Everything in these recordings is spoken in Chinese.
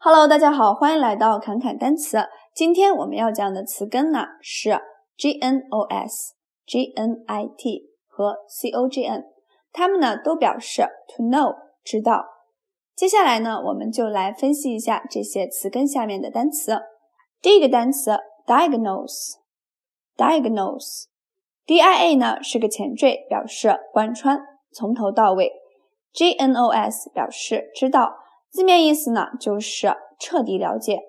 Hello，大家好，欢迎来到侃侃单词。今天我们要讲的词根呢是 G N O S、G N I T 和 C O G N，它们呢都表示 to know 知道。接下来呢，我们就来分析一下这些词根下面的单词。第一个单词 diagnose，diagnose，D I A 呢是个前缀，表示贯穿，从头到尾。G N O S 表示知道。字面意思呢，就是彻底了解，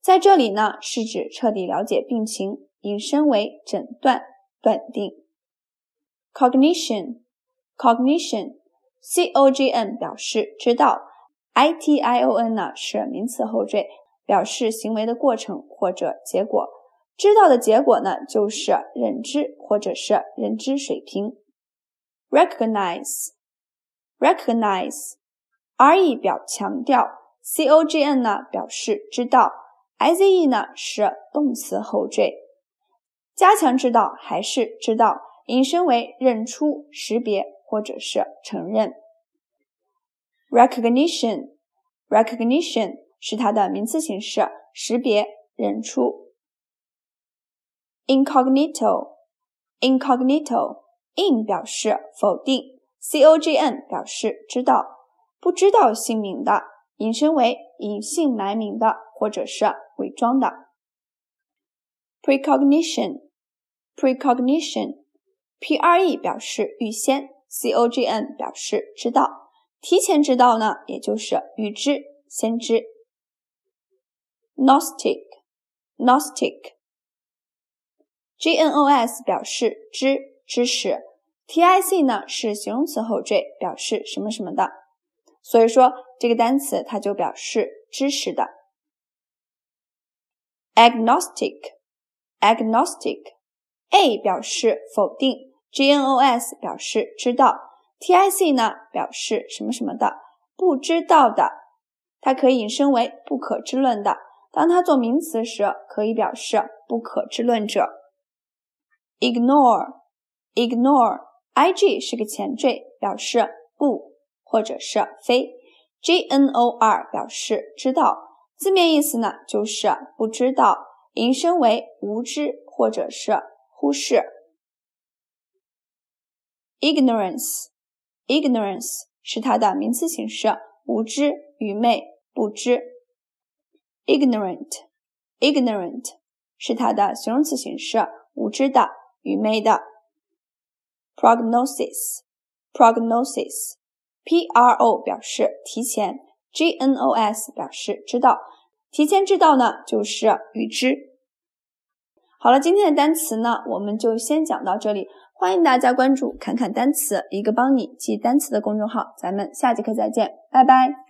在这里呢，是指彻底了解病情，引申为诊断、断定。cognition，cognition，c o g n 表示知道，i t i o n 呢是名词后缀，表示行为的过程或者结果。知道的结果呢，就是认知或者是认知水平。recognize，recognize。R E 表强调，C O G N 呢表示知道，I Z E 呢是动词后缀，加强知道还是知道，引申为认出、识别或者是承认。Recognition，recognition 是它的名词形式，识别、认出。Incognito，incognito，in 表示否定，C O G N 表示知道。不知道姓名的，引申为隐姓埋名的，或者是伪装的。precognition，precognition，P-R-E 表示预先，C-O-G-N 表示知道，提前知道呢，也就是预知、先知。gnostic，gnostic，G-N-O-S 表示知、知识，T-I-C 呢是形容词后缀，表示什么什么的。所以说这个单词它就表示知识的。agnostic，agnostic，a 表示否定，g n o s 表示知道，t i c 呢表示什么什么的，不知道的，它可以引申为不可知论的。当它做名词时，可以表示不可知论者。ignore，ignore，i g 是个前缀，表示不。或者是非，G N O R 表示知道，字面意思呢就是不知道，引申为无知或者是忽视。Ignorance，ignorance 是它的名词形式，无知、愚昧、不知。Ignorant，ignorant 是它的形容词形式，无知的、愚昧的。Prognosis，prognosis。P R O 表示提前，G N O S 表示知道，提前知道呢就是预知。好了，今天的单词呢我们就先讲到这里，欢迎大家关注“侃侃单词”，一个帮你记单词的公众号。咱们下节课再见，拜拜。